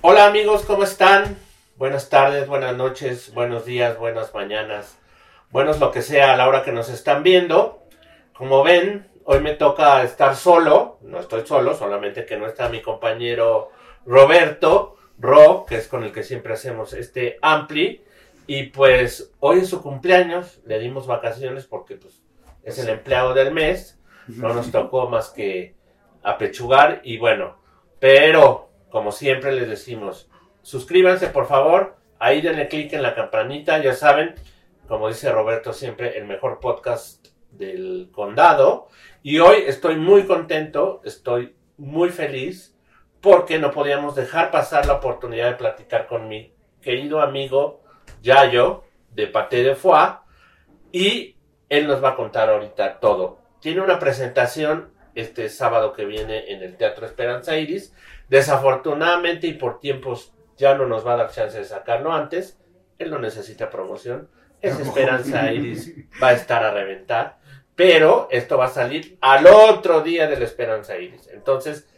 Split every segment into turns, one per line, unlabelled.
Hola amigos, ¿cómo están? Buenas tardes, buenas noches, buenos días, buenas mañanas, buenos lo que sea a la hora que nos están viendo. Como ven, hoy me toca estar solo, no estoy solo, solamente que no está mi compañero Roberto, Ro, que es con el que siempre hacemos este ampli. Y pues hoy es su cumpleaños, le dimos vacaciones porque pues, es el empleado del mes, no nos tocó más que apechugar y bueno, pero como siempre les decimos, suscríbanse por favor, ahí denle clic en la campanita, ya saben, como dice Roberto siempre, el mejor podcast del condado. Y hoy estoy muy contento, estoy muy feliz, porque no podíamos dejar pasar la oportunidad de platicar con mi querido amigo Yayo de Paté de Foix, y él nos va a contar ahorita todo. Tiene una presentación este sábado que viene en el Teatro Esperanza Iris. Desafortunadamente y por tiempos ya no nos va a dar chance de sacarlo antes. Él no necesita promoción. Esa Esperanza Iris va a estar a reventar. Pero esto va a salir al otro día de la Esperanza Iris. Entonces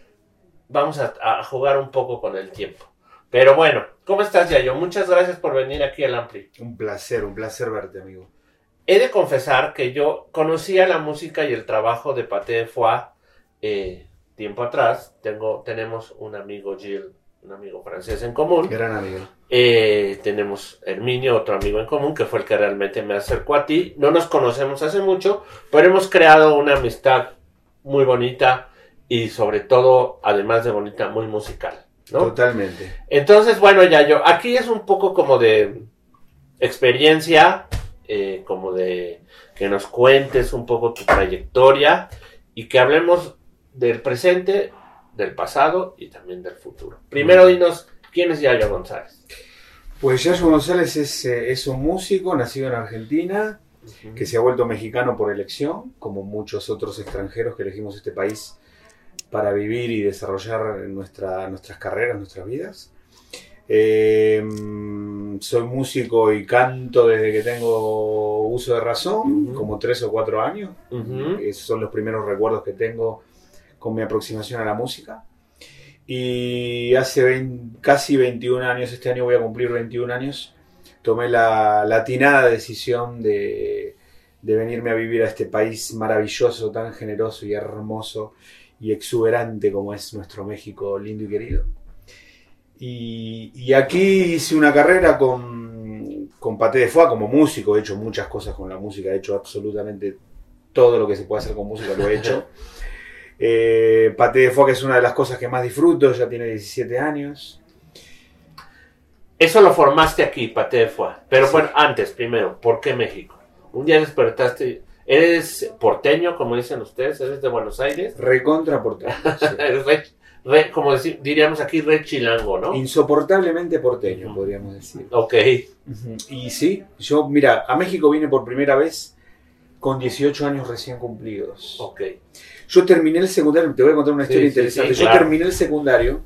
vamos a, jugar un poco con el tiempo. Pero bueno, ¿cómo estás, Yayo? Muchas gracias por venir aquí al Ampli.
Un placer, un placer verte, amigo.
He de confesar que yo conocía la música y el trabajo de Paté de Foix eh, tiempo atrás. Tengo, tenemos un amigo Gilles, un amigo francés en común.
Gran amigo.
Eh, tenemos Herminio, otro amigo en común, que fue el que realmente me acercó a ti. No nos conocemos hace mucho, pero hemos creado una amistad muy bonita y sobre todo, además de bonita, muy musical.
Totalmente.
Entonces, bueno, ya yo, aquí es un poco como de experiencia, eh, como de que nos cuentes un poco tu trayectoria y que hablemos del presente, del pasado y también del futuro. Primero dinos, ¿quién es Yayo González?
Pues Yayo González es, eh, es un músico nacido en Argentina, que se ha vuelto mexicano por elección, como muchos otros extranjeros que elegimos este país para vivir y desarrollar nuestra, nuestras carreras, nuestras vidas. Eh, soy músico y canto desde que tengo uso de razón, como tres o cuatro años. Esos son los primeros recuerdos que tengo con mi aproximación a la música. Y hace casi 21 años, este año voy a cumplir 21 años, tomé la latinada decisión de, de venirme a vivir a este país maravilloso, tan generoso y hermoso y exuberante como es nuestro México lindo y querido. Y, aquí hice una carrera con, con de Foix como músico, he hecho muchas cosas con la música, he hecho absolutamente todo lo que se puede hacer con música, lo he hecho. Eh, Paté de Foix es una de las cosas que más disfruto, ya tiene 17 años.
Eso lo formaste aquí, Paté de Foix. Pero bueno, antes, primero, ¿por qué México? Un día despertaste, ¿eres porteño, como dicen ustedes? ¿Eres de Buenos Aires?
Recontra porteño.
como diríamos aquí, re chilango, ¿no?
Insoportablemente porteño, podríamos decir.
Ok.
Y sí, yo, mira, a México vine por primera vez con 18 años recién cumplidos.
Ok.
Yo terminé el secundario, te voy a contar una historia interesante. Yo terminé el secundario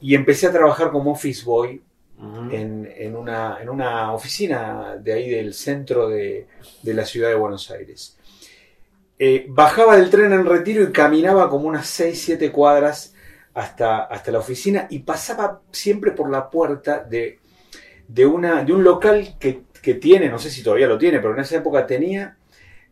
y empecé a trabajar como office boy en, una, oficina de ahí del centro de, la ciudad de Buenos Aires. Eh, bajaba del tren en retiro y caminaba como unas 6, 7 cuadras hasta, hasta la oficina y pasaba siempre por la puerta de, de, una, de un local que, que tiene, no sé si todavía lo tiene, pero en esa época tenía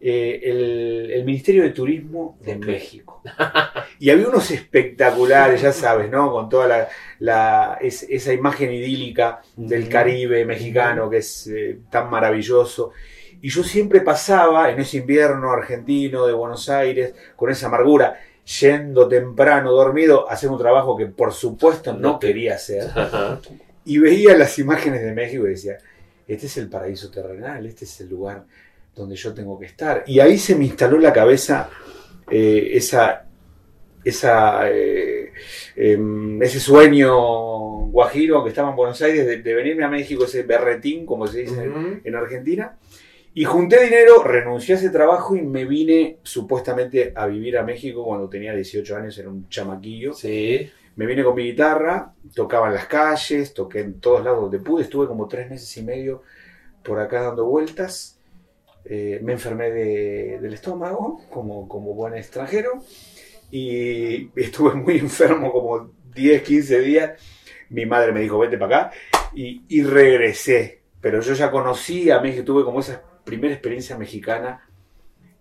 eh, el, el Ministerio de Turismo de. México. Y había unos espectaculares, ya sabes, ¿no? Con toda la, la- es- esa imagen idílica del. Caribe mexicano que es eh, tan maravilloso. Y yo siempre pasaba en ese invierno argentino de Buenos Aires con esa amargura, yendo temprano, dormido, a hacer un trabajo que por supuesto no quería hacer. Y veía las imágenes de México y decía, este es el paraíso terrenal, este es el lugar donde yo tengo que estar. Y ahí se me instaló en la cabeza eh, esa, esa, eh, em, ese sueño guajiro que estaba en Buenos Aires de, de venirme a México, ese berretín, como se dice en- Argentina. Y junté dinero, renuncié a ese trabajo y me vine supuestamente a vivir a México cuando tenía 18 años, era un chamaquillo.
Sí.
Me vine con mi guitarra, tocaba en las calles, toqué en todos lados donde pude, estuve como tres meses y medio por acá dando vueltas. Eh, me enfermé de- del estómago como, como buen extranjero y estuve muy enfermo como 10, 15 días. Mi madre me dijo, vete para acá y, y regresé. Pero yo ya conocí a México, tuve como esa primera experiencia mexicana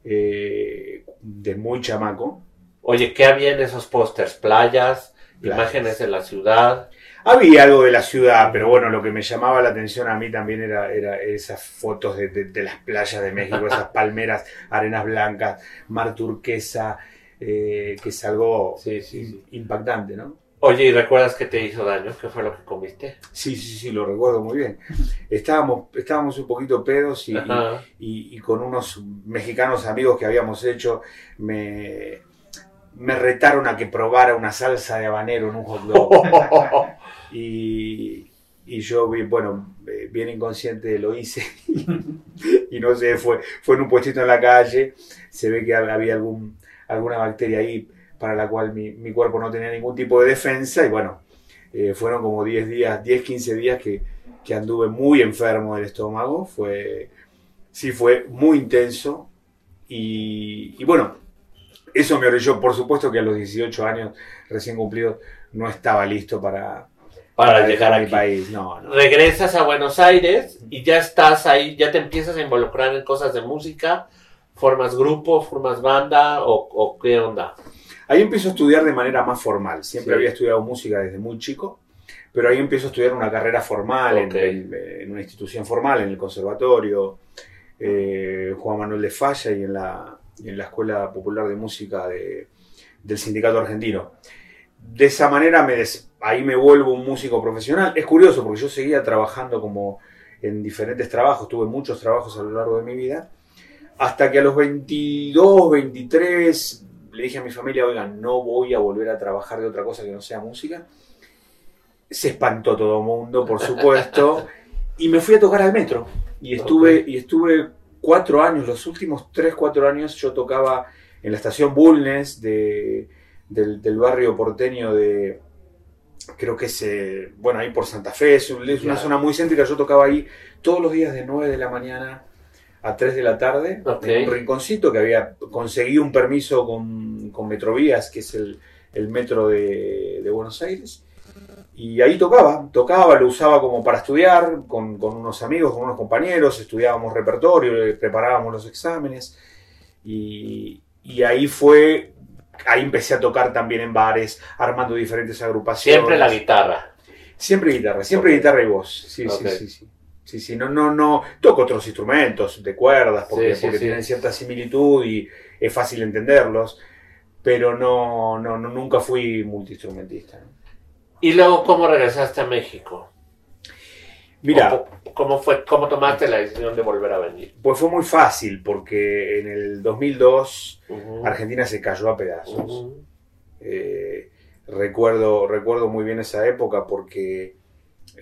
eh, de muy chamaco.
Oye, ¿qué había en esos pósters? Playas,
Playas.
imágenes de la ciudad.
Había algo de la ciudad, pero bueno, lo que me llamaba la atención a mí también era, era esas fotos de, de- de las playas de México, esas palmeras, arenas blancas, mar turquesa, eh, que es algo
Sí, sí, sí.
impactante, ¿no?
Oye, ¿y recuerdas qué te hizo daño? ¿Qué fue lo que comiste?
Sí, sí, sí, lo recuerdo muy bien. Estábamos, estábamos un poquito pedos y- y con unos mexicanos amigos que habíamos hecho, me, me retaron a que probara una salsa de habanero en un hot dog. Y, y yo, bueno, eh, bien inconsciente lo hice. y no sé, fue, fue en un puestito en la calle. Se ve que había algún, alguna bacteria ahí para la cual mi, mi cuerpo no tenía ningún tipo de defensa. Y bueno, eh, fueron como 10 días, 10, 15 días que, que anduve muy enfermo del estómago. Fue, sí, fue muy intenso. Y bueno, eso me orilló. Por supuesto que a los 18 años recién cumplidos no estaba listo para,
Para llegar
mi
aquí.
país. No, no.
Regresas a Buenos Aires y ya estás ahí, ya te empiezas a involucrar en cosas de música, formas grupo, formas banda o, o qué onda.
Ahí empiezo a estudiar de manera más formal. Siempre
Sí.
había estudiado música desde muy chico, pero ahí empiezo a estudiar una carrera formal, en-
Ok.
en, en una institución formal, en el conservatorio eh, Juan Manuel de Falla y en la, y en la Escuela Popular de Música de- del Sindicato Argentino. De esa manera me des- ahí me vuelvo un músico profesional. Es curioso porque yo seguía trabajando como en diferentes trabajos, tuve muchos trabajos a lo largo de mi vida, hasta que a los 22, 23 le dije a mi familia, oigan, no voy a volver a trabajar de otra cosa que no sea música. Se espantó todo el mundo, por supuesto, y me fui a tocar al metro. Y estuve, y estuve cuatro años, los últimos tres, cuatro años yo tocaba en la estación Bulnes de, del, del barrio porteño de, creo que es, eh, bueno, ahí por Santa Fe, es, un- es una zona muy céntrica, yo tocaba ahí todos los días de 9 de la mañana a 3 de la tarde, en un rinconcito que había conseguido un permiso con, con Metrovías, que es el, el metro de, de Buenos Aires. Y ahí tocaba, tocaba, lo usaba como para estudiar con, con unos amigos, con unos compañeros, estudiábamos repertorio, preparábamos los exámenes. Y, y ahí fue, ahí empecé a tocar también en bares, armando diferentes agrupaciones.
Siempre la guitarra.
Siempre guitarra, siempre guitarra y voz. Sí, sí, sí, sí. Sí, sí, no, no, no. Toco otros instrumentos de cuerdas porque,
Sí, sí,
porque
sí.
tienen cierta similitud y es fácil entenderlos, pero no, no, no nunca fui multiinstrumentista. ¿no?
Y luego, ¿cómo regresaste a México?
Mira,
¿Cómo, cómo fue, cómo tomaste la decisión de volver a venir?
pues fue muy fácil porque en el 2002
Ujú.
Argentina se cayó a pedazos. Eh, recuerdo, recuerdo muy bien esa época porque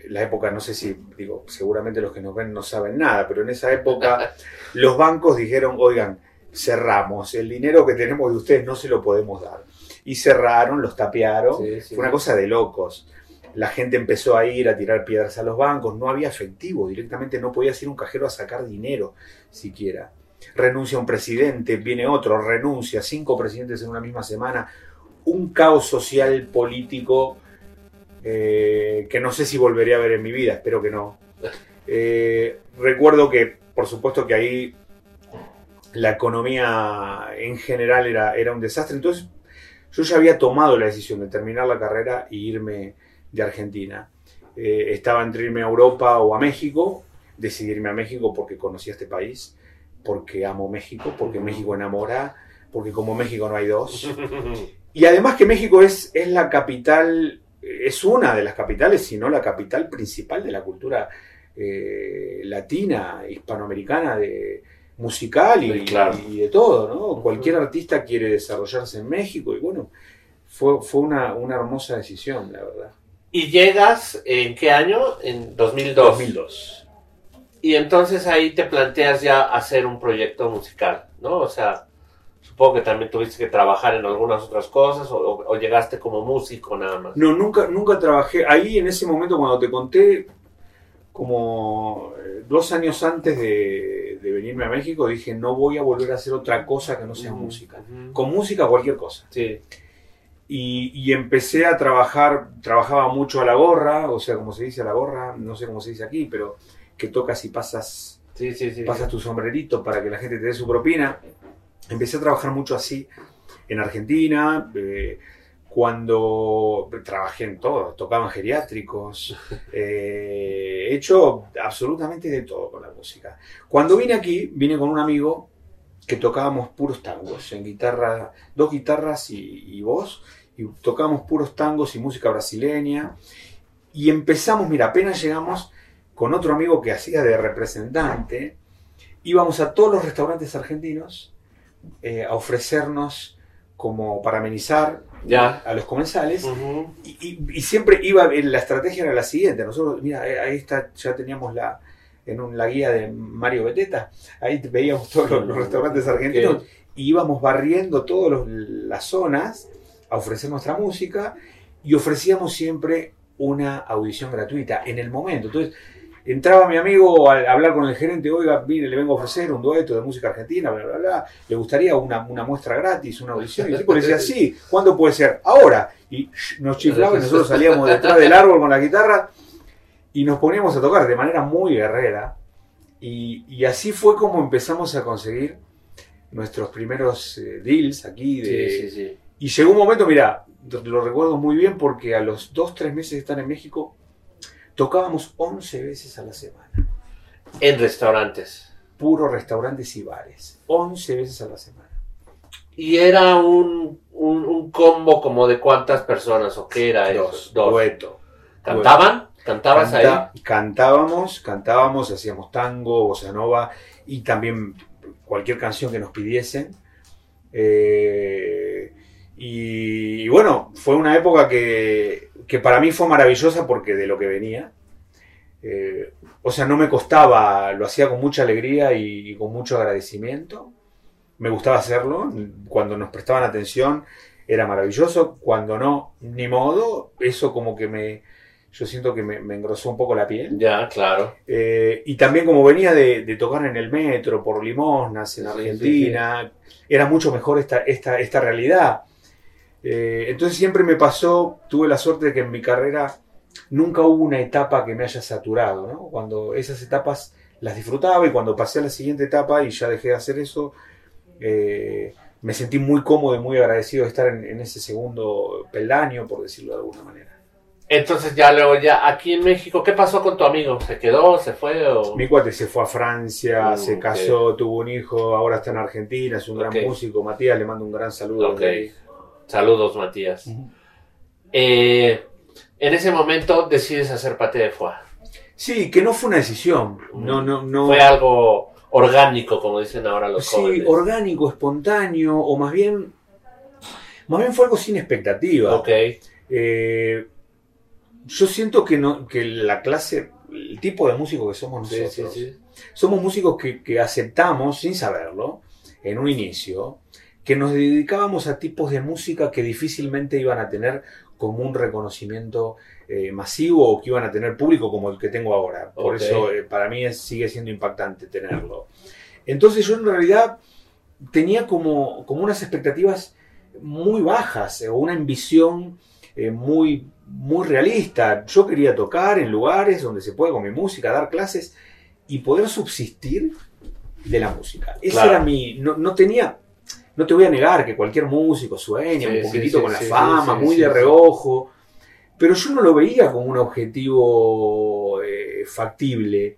la época, no sé si, digo, seguramente los que nos ven no saben nada, pero en esa época los bancos dijeron, oigan, cerramos, el dinero que tenemos de ustedes no se lo podemos dar. Y cerraron, los tapearon,
Sí, sí,
fue una cosa de locos. La gente empezó a ir a tirar piedras a los bancos, no había efectivo, directamente no podías ir un cajero a sacar dinero siquiera. Renuncia un presidente, viene otro, renuncia, cinco presidentes en una misma semana, un caos social, político, eh, que no sé si volveré a ver en mi vida, espero que no. Eh, recuerdo que, por supuesto, que ahí la economía en general era, era un desastre. Entonces, yo ya había tomado la decisión de terminar la carrera e irme de Argentina. Eh, estaba entre irme a Europa o a México. Decidí irme a México porque conocía este país, porque amo México, porque México enamora, porque como México no hay dos. Y además que México es, es la capital, es una de las capitales, si no la capital principal de la cultura eh, latina, hispanoamericana, de, musical y,
Sí, claro.
y de todo, ¿no? Cualquier artista quiere desarrollarse en México y bueno, fue, fue una, una hermosa decisión, la verdad.
¿Y llegas en qué año? En 2002.
2002.
Y entonces ahí te planteas ya hacer un proyecto musical, ¿no? O sea, supongo que también tuviste que trabajar en algunas otras cosas o, o- o llegaste como músico nada más.
No, nunca, nunca trabajé. Ahí en ese momento cuando te conté, como eh, dos años antes de, de venirme a México, dije no voy a volver a hacer otra cosa que no sea música. Con música cualquier cosa.
Sí.
Y, y empecé a trabajar, trabajaba mucho a la gorra, o sea, como se dice a la gorra, no sé cómo se dice aquí, pero que tocas y pasas,
Sí, sí, sí.
pasas tu sombrerito para que la gente te dé su propina. Empecé a trabajar mucho así en Argentina, eh, cuando trabajé en todo, tocaba en geriátricos, eh, he hecho absolutamente de todo con la música. Cuando vine aquí, vine con un amigo que tocábamos puros tangos, en guitarra, dos guitarras y, y voz, y tocábamos puros tangos y música brasileña. Y empezamos, mira, apenas llegamos con otro amigo que hacía de representante, íbamos a todos los restaurantes argentinos eh, a ofrecernos como para amenizar
Ya.
a los comensales.
Ujú.
Y, y- y siempre iba, la estrategia era la siguiente, nosotros, mira, ahí está, ya teníamos la, en un- la guía de Mario Beteta, ahí veíamos todos los, los restaurantes argentinos y íbamos barriendo todas las zonas a ofrecer nuestra música y ofrecíamos siempre una audición gratuita en el momento. Entonces, entraba mi amigo a, a hablar con el gerente, oiga, mire, le vengo a ofrecer un dueto de música argentina, bla, bla, bla, le gustaría una, una muestra gratis, una audición. Y el tipo le decía, sí, ¿cuándo puede ser? Ahora. Y shh, nos chiflaba y nosotros salíamos detrás del árbol con la guitarra y nos poníamos a tocar de manera muy guerrera. Y, y así fue como empezamos a conseguir nuestros primeros eh, deals aquí. De,
Sí, sí, sí.
y llegó un momento, mira, lo recuerdo muy bien porque a los dos, tres meses de estar en México, tocábamos 11 veces a la semana.
En restaurantes.
Puro restaurantes y bares. 11 veces a la semana.
¿Y era un, un, un combo como de cuántas personas o qué era
Dos.
eso? Dos.
Dueto.
¿Cantaban? ¿Cantabas
Canta-
ahí?
Cantábamos, cantábamos, hacíamos tango, bossa nova y también cualquier canción que nos pidiesen. Eh, y, y bueno, fue una época que, que para mí fue maravillosa porque de lo que venía. Eh, o sea, no me costaba, lo hacía con mucha alegría y, y con mucho agradecimiento. Me gustaba hacerlo. Cuando nos prestaban atención era maravilloso. Cuando no, ni modo. Eso como que me, yo siento que me, me engrosó un poco la piel.
Ya, claro.
Eh, y también como venía de, de tocar en el metro, por limosnas, en
Sí,
Argentina, era mucho mejor esta, esta, esta realidad. Eh, entonces siempre me pasó, tuve la suerte de que en mi carrera nunca hubo una etapa que me haya saturado, ¿no? Cuando esas etapas las disfrutaba y cuando pasé a la siguiente etapa y ya dejé de hacer eso, eh, me sentí muy cómodo y muy agradecido de estar en, en ese segundo peldaño, por decirlo de alguna manera.
Entonces ya luego ya aquí en México, ¿qué pasó con tu amigo? ¿Se quedó? ¿Se fue? O...
Mi cuate se fue a Francia,
Mm,
se casó, tuvo un hijo, ahora está en Argentina, es un gran músico. Matías, le mando un gran saludo.
Ok. Saludos, Matías. Eh, en ese momento decides hacer pate de foie.
Sí, que no fue una decisión. No, no, no.
Fue algo orgánico, como dicen ahora los
sí,
jóvenes.
orgánico, espontáneo, o más bien. Más bien fue algo sin expectativa.
Ok.
Eh, yo siento que, no, que la clase, el tipo de músico que somos nosotros,
sí, sí.
somos músicos que, que aceptamos, sin saberlo, en un inicio, que nos dedicábamos a tipos de música que difícilmente iban a tener como un reconocimiento eh, masivo o que iban a tener público como el que tengo ahora. Por eso eh, para mí es- sigue siendo impactante tenerlo. Entonces yo en realidad tenía como, como unas expectativas muy bajas eh, o una ambición muy muy realista. Yo quería tocar en lugares donde se puede con mi música, dar clases y poder subsistir de la música. Ese
Claro.
era mi. No, no tenía. No te voy a negar que cualquier músico sueña
Sí,
un poquitito
sí,
con la fama, muy de reojo. Pero yo no lo veía como un objetivo eh, factible.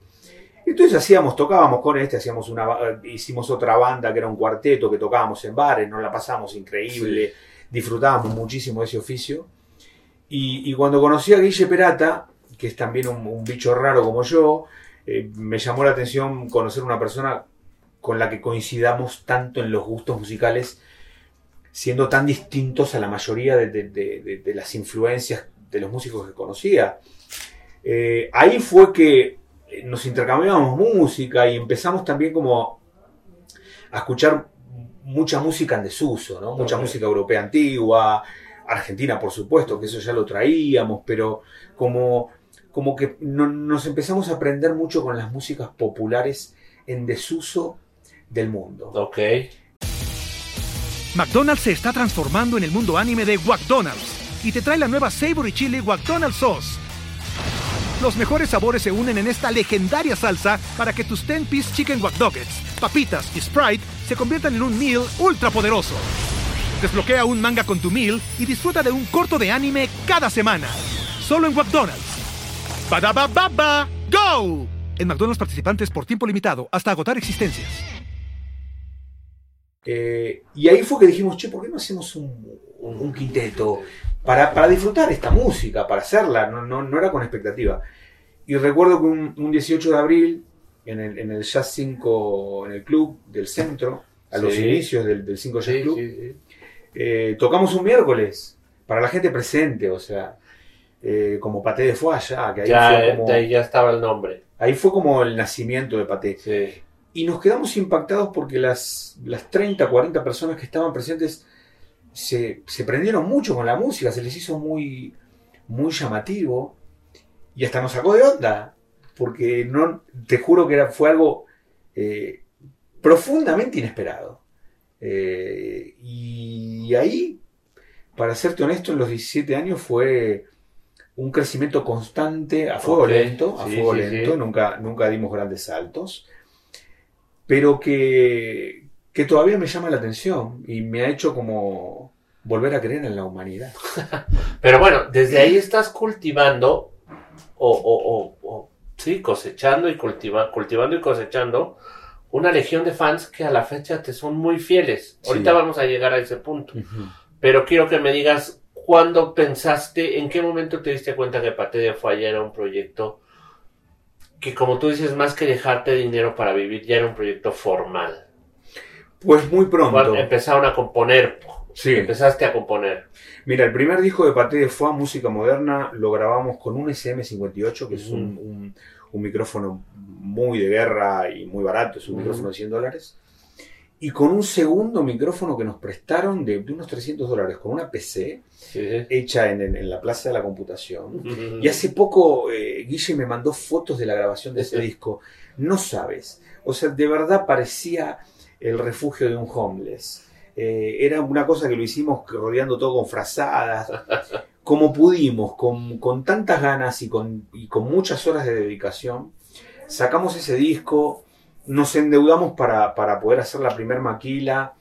Entonces hacíamos, tocábamos con este, hacíamos una, ba- hicimos otra banda que era un cuarteto que tocábamos en bares, nos la pasamos increíble, disfrutábamos muchísimo de ese oficio. Y, y cuando conocí a Guille Perata, que es también un, un bicho raro como yo, eh, me llamó la atención conocer una persona con la que coincidamos tanto en los gustos musicales, siendo tan distintos a la mayoría de, de- de- de- de las influencias de los músicos que conocía. Eh, ahí fue que nos intercambiábamos música y empezamos también como a escuchar mucha música en desuso, ¿no? Mucha música europea antigua, Argentina por supuesto, que eso ya lo traíamos, pero como, como que no- nos empezamos a aprender mucho con las músicas populares en desuso del mundo.
Ok.
McDonald's se está transformando en el mundo anime de McDonald's y te trae la nueva Savory Chili McDonald's Sauce. Los mejores sabores se unen en esta legendaria salsa para que tus 10-piece chicken wack Nuggets, papitas y Sprite se conviertan en un meal ultra poderoso. Desbloquea un manga con tu meal y disfruta de un corto de anime cada semana. Solo en McDonald's. ¡Badabababa! ¡Go! En McDonald's participantes por tiempo limitado hasta agotar existencias.
Eh, y ahí fue que dijimos, che, ¿por qué no hacemos un, un- un quinteto para, para disfrutar esta música, para hacerla? No, no, no era con expectativa. Y recuerdo que un, un 18 de abril, en el, en el Jazz 5, en el club del centro, a los
Sí.
inicios del, del 5 Jazz
Sí,
Club,
sí, sí.
Eh, tocamos un miércoles para la gente presente, o sea, eh, como Paté de ya, que ahí,
Ya,
fue
eh,
como,
ahí ya estaba el nombre.
ahí fue como el nacimiento de Paté.
Sí.
Y nos quedamos impactados porque las, las 30, 40 personas que estaban presentes se, se prendieron mucho con la música, se les hizo muy, muy llamativo y hasta nos sacó de onda. Porque no, te juro que era, fue algo eh, profundamente inesperado. Eh, y ahí, para serte honesto, en los 17 años fue un crecimiento constante a fuego lento, a
sí,
fuego
sí,
lento,
sí.
Nunca, nunca dimos grandes saltos, pero que, que todavía me llama la atención y me ha hecho como volver a creer en la humanidad.
Pero bueno, desde ahí estás cultivando o, o, o, o, sí, cosechando y cultiva, cultivando y cosechando una legión de fans que a la fecha te son muy fieles.
Sí.
Ahorita vamos a llegar a ese punto. Pero quiero que me digas cuándo pensaste, en qué momento te diste cuenta que de Foix ya era un proyecto que, como tú dices, más que dejarte dinero para vivir, ya era un proyecto formal.
Pues muy pronto.
Cuando empezaron a componer,
Sí.
empezaste a componer.
Mira, el primer disco de Paté de Foix, música moderna, lo grabamos con un SM58, que es un- un micrófono muy de guerra y muy barato, es un micrófono de 100 dólares. Y con un segundo micrófono que nos prestaron de, de unos 300 dólares, con una PC
Sí,
hecha en, en- en la Plaza de la Computación. Y hace poco eh, Guille me mandó fotos de la grabación de ese disco. No sabes. O sea, de verdad parecía el refugio de un homeless. Eh, era una cosa que lo hicimos rodeando todo con frazadas. Como pudimos, con, con tantas ganas y con, y con muchas horas de dedicación, sacamos ese disco, nos endeudamos para, para poder hacer la primer maquila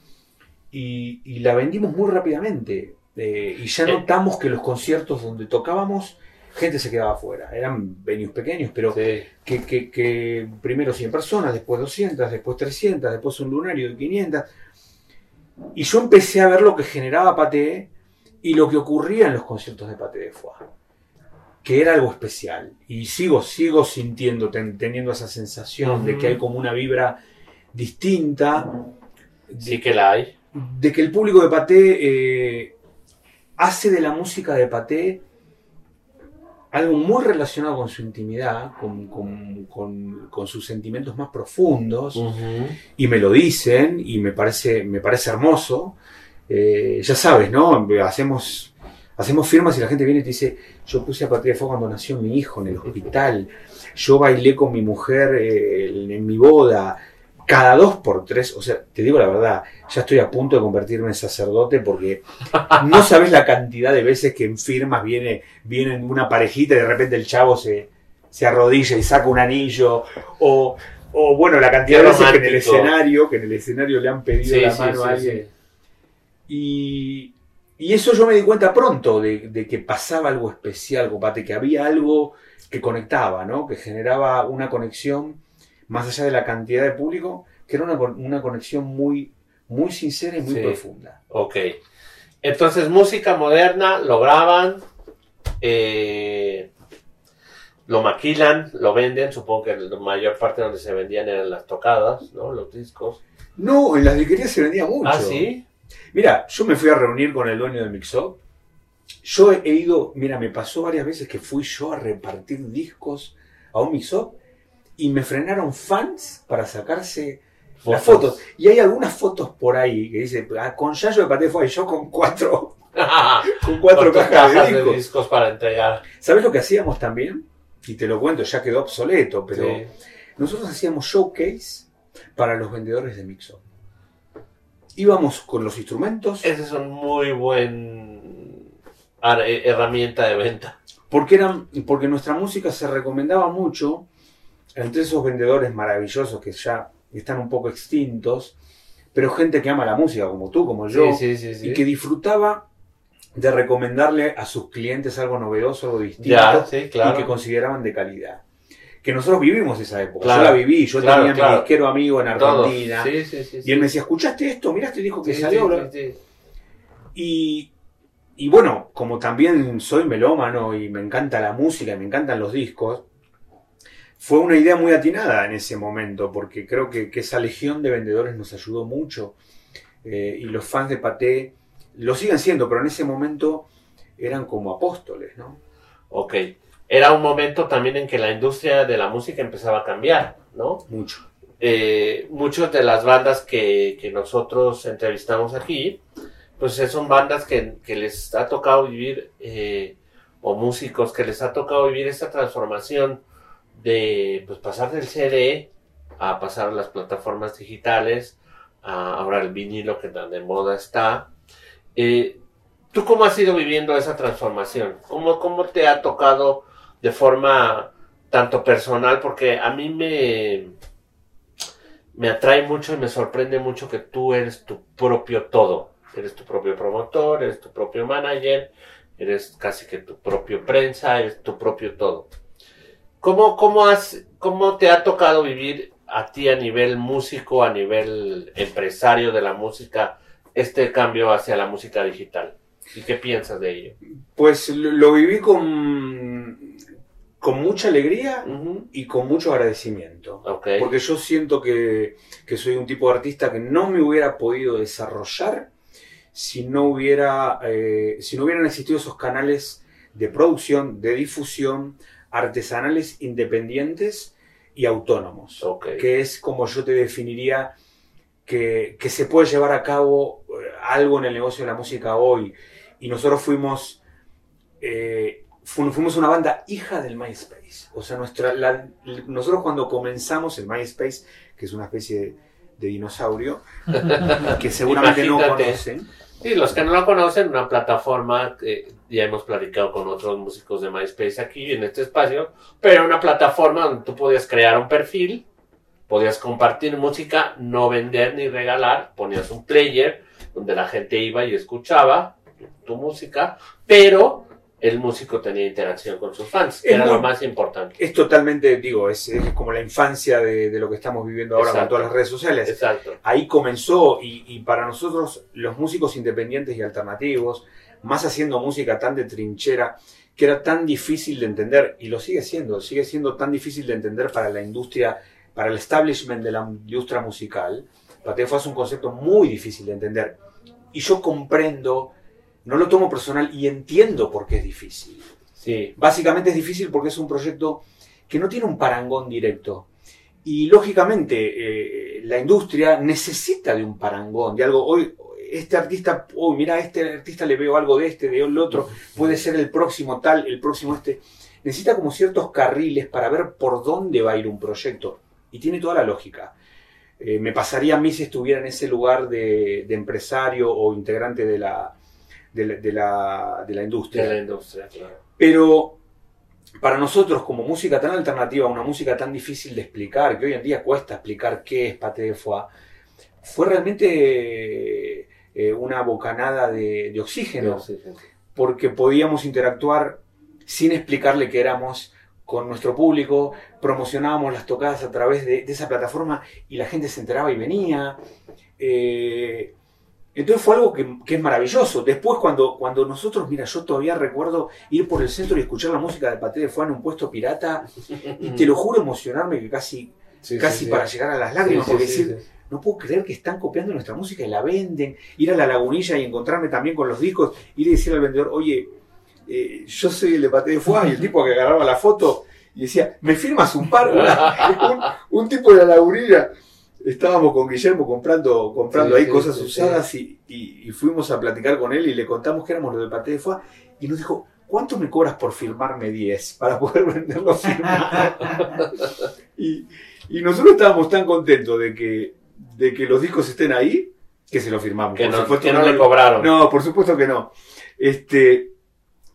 y, y la vendimos muy rápidamente. Eh, y ya
Eh.
notamos que los conciertos donde tocábamos, gente se quedaba afuera. Eran venues pequeños, pero
Sí.
que, que- que primero 100 personas, después 200, después 300, después un lunario de 500. Y yo empecé a ver lo que generaba Paté y lo que ocurría en los conciertos de Paté de Foix, que era algo especial. Y sigo, sigo sintiendo, ten- teniendo esa sensación de que hay como una vibra distinta,
Sí que la hay.
de que el público de Paté eh, hace de la música de Paté algo muy relacionado con su intimidad, con, con- con- con sus sentimientos más profundos, y me lo dicen, y me parece, me parece hermoso. Eh, ya sabes, ¿no? Hacemos, hacemos firmas y la gente viene y te dice, yo puse a Patria Fuego cuando nació mi hijo en el hospital, yo bailé con mi mujer eh, en, mi boda. cada dos por tres, o sea, te digo la verdad, ya estoy a punto de convertirme en sacerdote porque no sabes la cantidad de veces que en firmas viene, viene una parejita y de repente el chavo se, se arrodilla y saca un anillo, o, o bueno, la cantidad de veces que en el escenario, que en el escenario le han pedido
Sí,
la mano
sí,
a alguien. Y, y eso yo me di cuenta pronto, de, de que pasaba algo especial, compadre, que había algo que conectaba, ¿no? Que generaba una conexión, más allá de la cantidad de público, que era una, una conexión muy, muy sincera y muy
Sí.
profunda.
Ok. Entonces, música moderna, lo graban, eh, lo maquilan, lo venden. Supongo que la mayor parte donde se vendían eran las tocadas, ¿no? Los discos.
No, en las disquerías se vendía mucho.
Ah, sí.
Mira, yo me fui a reunir con el dueño de Mixup. Yo he ido, mira, me pasó varias veces que fui yo a repartir discos a un Mixup y me frenaron fans para sacarse las
Fotos.
fotos. Y hay algunas fotos por ahí que dice, ah, con Yayo de Paté fue y yo con cuatro, con cuatro
Con tus
cajas, de discos.
discos para entregar.
¿Sabes lo que hacíamos también? Y te lo cuento, ya quedó obsoleto, pero
Sí.
nosotros hacíamos showcase para los vendedores de Mixup. Íbamos con los instrumentos.
Ese es un muy buen eh, herramienta de venta.
Porque, eran, porque nuestra música se recomendaba mucho entre esos vendedores maravillosos que ya están un poco extintos, pero gente que ama la música, como tú, como yo,
sí, sí, sí, sí.
y que disfrutaba de recomendarle a sus clientes algo novedoso, algo distinto,
Ya, sí, claro.
y que consideraban de calidad. Que nosotros vivimos esa época.
Claro,
yo la viví, yo
claro,
tenía
claro.
mi disquero amigo en. Argentina.
Sí, sí, sí,
Y él me decía, ¿escuchaste esto? Mirá este disco que salió. y, y bueno, como también soy melómano y me encanta la música y me encantan los discos, fue una idea muy atinada en ese momento, porque creo que, que esa legión de vendedores nos ayudó mucho. eh, y los fans de Paté lo siguen siendo, pero en ese momento eran como apóstoles, ¿no?
Ok. Era un momento también en que la industria de la música empezaba a cambiar, ¿no?
Mucho.
eh, muchas de las bandas que, que nosotros entrevistamos aquí, pues son bandas que, que les ha tocado vivir, eh, o músicos que les ha tocado vivir esta transformación de pues, pasar del CD a pasar a las plataformas digitales, a ahora el vinilo que tan de moda está. Eh, ¿Tú cómo has ido viviendo esa transformación? ¿Cómo, ¿Cómo te ha tocado de forma tanto personal? Porque a mí me, me atrae mucho y me sorprende mucho que tú eres tu propio todo. Eres tu propio promotor, eres tu propio manager, eres casi que tu propio prensa, eres tu propio todo. ¿Cómo, cómo, has, ¿Cómo te ha tocado vivir a ti a nivel músico, a nivel empresario de la música, este cambio hacia la música digital? ¿Y qué piensas de ello?
Pues lo, viví con, con mucha alegría y con mucho agradecimiento. Porque yo siento que, que soy un tipo de artista que no me hubiera podido desarrollar si no hubiera eh, si no hubieran existido esos canales de producción, de difusión, artesanales independientes y autónomos. Que es como yo te definiría que, que se puede llevar a cabo eh, algo en el negocio de la música hoy. Y nosotros fuimos eh, fu- fuimos una banda hija del MySpace. O sea, nuestra, la- nosotros cuando comenzamos el MySpace, que es una especie de, de dinosaurio, que seguramente no conocen.
Sí, los que no lo conocen, una plataforma que ya hemos platicado con otros músicos de MySpace aquí en este espacio, pero una plataforma donde tú podías crear un perfil, podías compartir música, no vender ni regalar, ponías un player donde la gente iba y escuchaba tu música, pero el músico tenía interacción con sus fans,
Es
era lo más importante.
Es totalmente, digo, es, es como la infancia de, de lo que estamos viviendo ahora
Exacto.
con todas las redes sociales.
Exacto.
ahí comenzó y, y para nosotros los músicos independientes y alternativos, más haciendo música tan de trinchera, que era tan difícil de entender, y lo sigue siendo, sigue siendo tan difícil de entender para la industria, para el establishment de la industria musical, Patefa es un concepto muy difícil de entender. Y yo comprendo, no lo tomo personal y entiendo por qué es difícil.
Sí,
Básicamente es difícil porque es un proyecto que no tiene un parangón directo. Y lógicamente eh, la industria necesita de un parangón, de algo. Hoy, este artista, hoy mira, a este artista le veo algo de este, de el otro, puede ser el próximo tal, el próximo este. Necesita como ciertos carriles para ver por dónde va a ir un proyecto. Y tiene toda la lógica. eh, me pasaría a mí si estuviera en ese lugar de, de empresario o integrante de la, de la, de la, de la industria.
De la industria, claro.
Pero para nosotros, como música tan alternativa, una música tan difícil de explicar, que hoy en día cuesta explicar qué es Pate de Foie, fue realmente eh, una bocanada de, de oxígeno, porque podíamos interactuar sin explicarle que éramos con nuestro público, promocionábamos las tocadas a través de, de esa plataforma y la gente se enteraba y venía. Eh, entonces fue algo que, que es maravilloso. Después cuando, cuando nosotros, mira, yo todavía recuerdo ir por el centro y escuchar la música de Paté de Foie en un puesto pirata y te lo juro emocionarme que casi,
Sí,
casi
sí, sí.
para llegar a las lágrimas,
Sí,
porque
sí,
decir,
sí.
no puedo creer que están copiando nuestra música y la venden. Ir a la lagunilla y encontrarme también con los discos, ir y decirle al vendedor, oye, eh, yo soy el de Paté de Foie, y el tipo que agarraba la foto y decía, ¿me firmas un par? Una- un, un tipo de la lagunilla. Estábamos con Guillermo comprando, comprando
Sí,
ahí
sí,
cosas
sí,
usadas Y, y- y fuimos a platicar con él y le contamos que éramos los de Paté de Foie y nos dijo, ¿cuánto me cobras por firmarme 10 para poder venderlo firmado? y, y nosotros estábamos tan contentos de que, de que los discos estén ahí que se los firmamos.
Que
Por
no,
supuesto
que no le cobraron.
no, por supuesto que no. Este,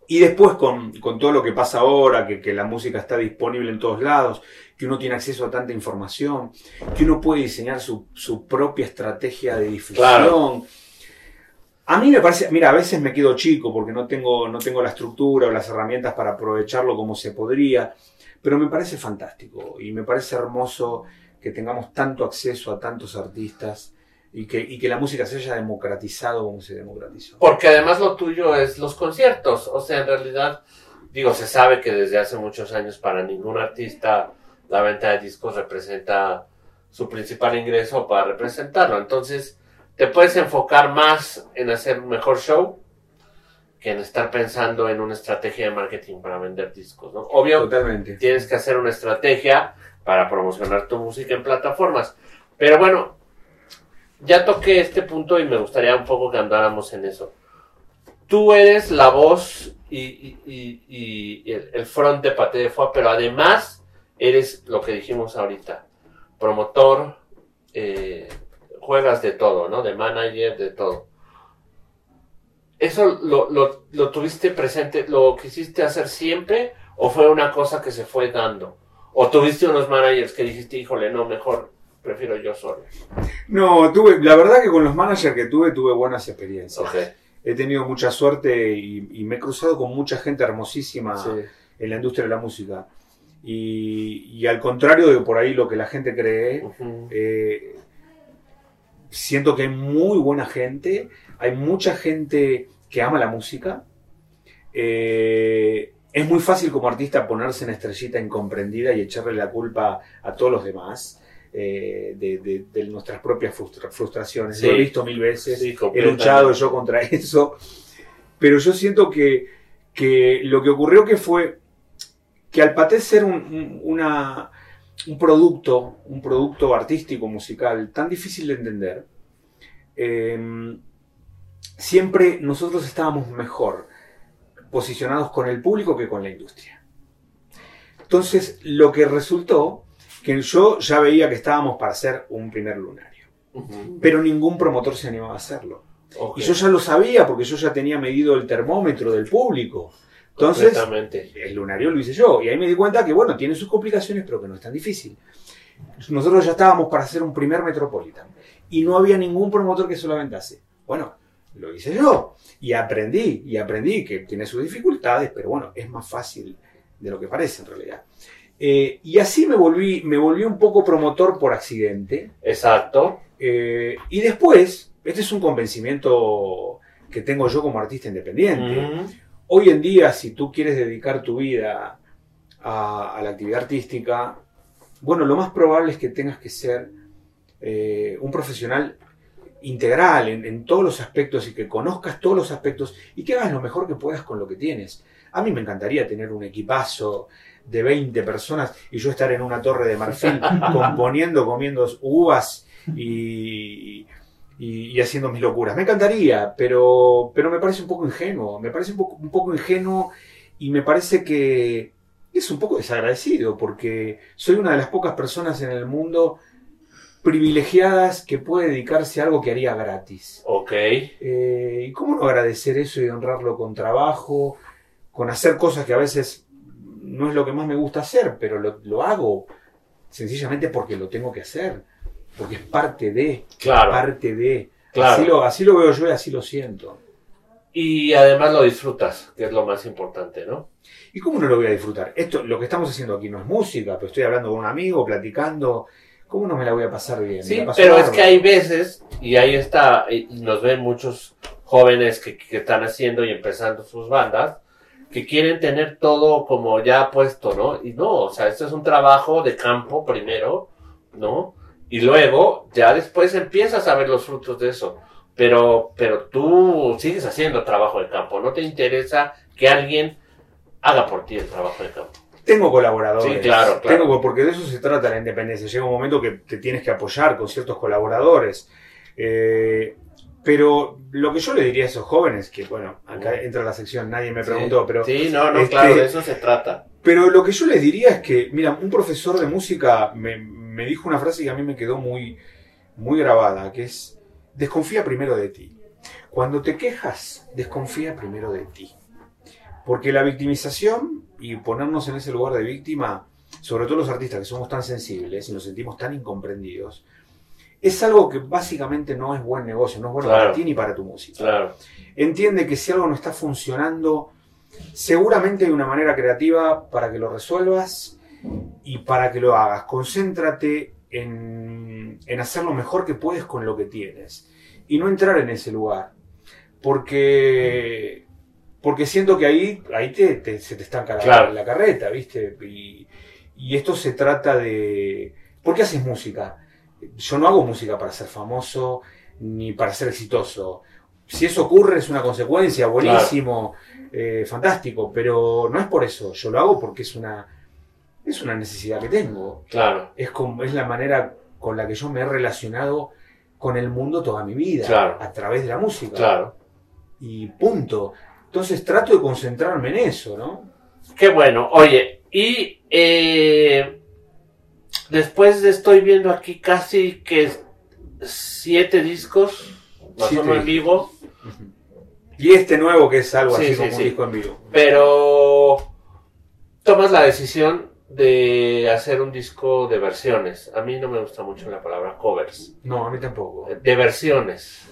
y después con, con todo lo que pasa ahora, que, que la música está disponible en todos lados, que uno tiene acceso a tanta información, que uno puede diseñar su, su propia estrategia de difusión.
Claro.
A mí me parece, mira, a veces me quedo chico porque no tengo, no tengo la estructura o las herramientas para aprovecharlo como se podría, pero me parece fantástico y me parece hermoso que tengamos tanto acceso a tantos artistas y que, y que la música se haya democratizado como se democratizó.
Porque además lo tuyo es los conciertos. O sea, en realidad, digo, se sabe que desde hace muchos años para ningún artista la venta de discos representa su principal ingreso para representarlo. Entonces, te puedes enfocar más en hacer un mejor show que en estar pensando en una estrategia de marketing para vender discos, ¿no? Obvio,
Totalmente.
tienes que hacer una estrategia para promocionar tu música en plataformas. Pero bueno, ya toqué este punto y me gustaría un poco que andáramos en eso. Tú eres la voz y, y- y- y el, el front de Paté de Foie, pero además eres lo que dijimos ahorita, promotor, eh, juegas de todo, ¿no? De manager, de todo. ¿Eso lo, lo, lo tuviste presente, lo quisiste hacer siempre o fue una cosa que se fue dando? ¿O tuviste unos managers que dijiste, híjole, no, mejor prefiero yo solo?
No, tuve, la verdad que con los managers que tuve, tuve buenas experiencias. He tenido mucha suerte y, y me he cruzado con mucha gente hermosísima
Sí.
en la industria de la música. Y, y al contrario de por ahí lo que la gente cree, eh, siento que hay muy buena gente, hay mucha gente que ama la música. Eh, es muy fácil como artista ponerse en estrellita incomprendida y echarle la culpa a todos los demás eh, de, de- de nuestras propias frustra- frustraciones.
Sí.
Lo he visto mil veces,
Sí,
he luchado yo contra eso, pero yo siento que, que lo que ocurrió que fue que al paté ser un, un- una, un producto, un producto artístico, musical, tan difícil de entender, eh, siempre nosotros estábamos mejor posicionados con el público que con la industria. Entonces, lo que resultó, que yo ya veía que estábamos para hacer un primer lunario, pero ningún promotor se animaba a hacerlo. Y yo ya lo sabía porque yo ya tenía medido el termómetro del público. Entonces, el lunario lo hice yo. Y ahí me di cuenta que, bueno, tiene sus complicaciones, pero que no es tan difícil. Nosotros ya estábamos para hacer un primer Metropolitan. Y no había ningún promotor que se lo aventase. Bueno, lo hice yo. Y aprendí, y aprendí que tiene sus dificultades, pero bueno, es más fácil de lo que parece en realidad. Eh, y así me volví, me volví un poco promotor por accidente.
Exacto.
Eh, y después, este es un convencimiento que tengo yo como artista independiente. Hoy en día, si tú quieres dedicar tu vida a, a la actividad artística, bueno, lo más probable es que tengas que ser eh, un profesional integral en, en todos los aspectos y que conozcas todos los aspectos y que hagas lo mejor que puedas con lo que tienes. A mí me encantaría tener un equipazo de 20 personas y yo estar en una torre de marfil componiendo, comiendo uvas y, y, y haciendo mis locuras. Me encantaría, pero, pero me parece un poco ingenuo. Me parece un poco, un poco ingenuo y me parece que es un poco desagradecido porque soy una de las pocas personas en el mundo privilegiadas que puede dedicarse a algo que haría gratis.
Ok.
Eh, ¿Y cómo no agradecer eso y honrarlo con trabajo, con hacer cosas que a veces no es lo que más me gusta hacer, pero lo, lo hago sencillamente porque lo tengo que hacer, porque es parte de,
Claro.
parte de.
Claro.
Así, lo, así lo veo yo y así lo siento.
Y además lo disfrutas, que es lo más importante, ¿no?
¿Y cómo no lo voy a disfrutar? Esto, lo que estamos haciendo aquí no es música, pero estoy hablando con un amigo, platicando. ¿Cómo no me la voy a pasar bien?
Sí, pero es que hay veces, y ahí está, y nos ven muchos jóvenes que, que están haciendo y empezando sus bandas, que quieren tener todo como ya puesto, ¿no? Y no, o sea, esto es un trabajo de campo primero, ¿no? Y luego, ya después empiezas a ver los frutos de eso. Pero, pero tú sigues haciendo trabajo de campo, no te interesa que alguien haga por ti el trabajo de campo.
Tengo colaboradores.
Sí, claro, claro.
Tengo, porque de eso se trata la independencia. Llega un momento que te tienes que apoyar con ciertos colaboradores. Eh, pero lo que yo le diría a esos jóvenes, que bueno, acá entra la sección, nadie me preguntó, pero,
Sí, no, no,
este-
claro, de eso se trata.
pero lo que yo les diría es que, mira, un profesor de música me, me dijo una frase que a mí me quedó muy, muy grabada, que es, desconfía primero de ti. Cuando te quejas, desconfía primero de ti. Porque la victimización y ponernos en ese lugar de víctima, sobre todo los artistas que somos tan sensibles y nos sentimos tan incomprendidos, es algo que básicamente no es buen negocio, no es bueno
Claro.
para ti ni para tu música.
Claro,
Entiende que si algo no está funcionando, seguramente hay una manera creativa para que lo resuelvas y para que lo hagas. Concéntrate en, en hacer lo mejor que puedes con lo que tienes y no entrar en ese lugar. Porque, porque siento que ahí, ahí te, te- se te estanca la,
Claro.
la carreta, ¿viste? Y, y esto se trata de... ¿Por qué haces música? Yo no hago música para ser famoso ni para ser exitoso. Si eso ocurre es una consecuencia, buenísimo, eh, fantástico, pero no es por eso. Yo lo hago porque es una, es una necesidad que tengo.
claro,
Es, como, es la manera con la que yo me he relacionado con el mundo toda mi vida,
Claro.
a través de la música.
claro.
Y punto. Entonces trato de concentrarme en eso, ¿no?
Qué bueno. Oye, y eh, después de estoy viendo aquí casi que siete discos, más
Siete
o menos en vivo,
Y este nuevo que es algo
Sí,
así
sí,
como un disco en vivo.
pero tomas la decisión de hacer un disco de versiones. A mí no me gusta mucho la palabra covers.
No, a mí tampoco.
De versiones.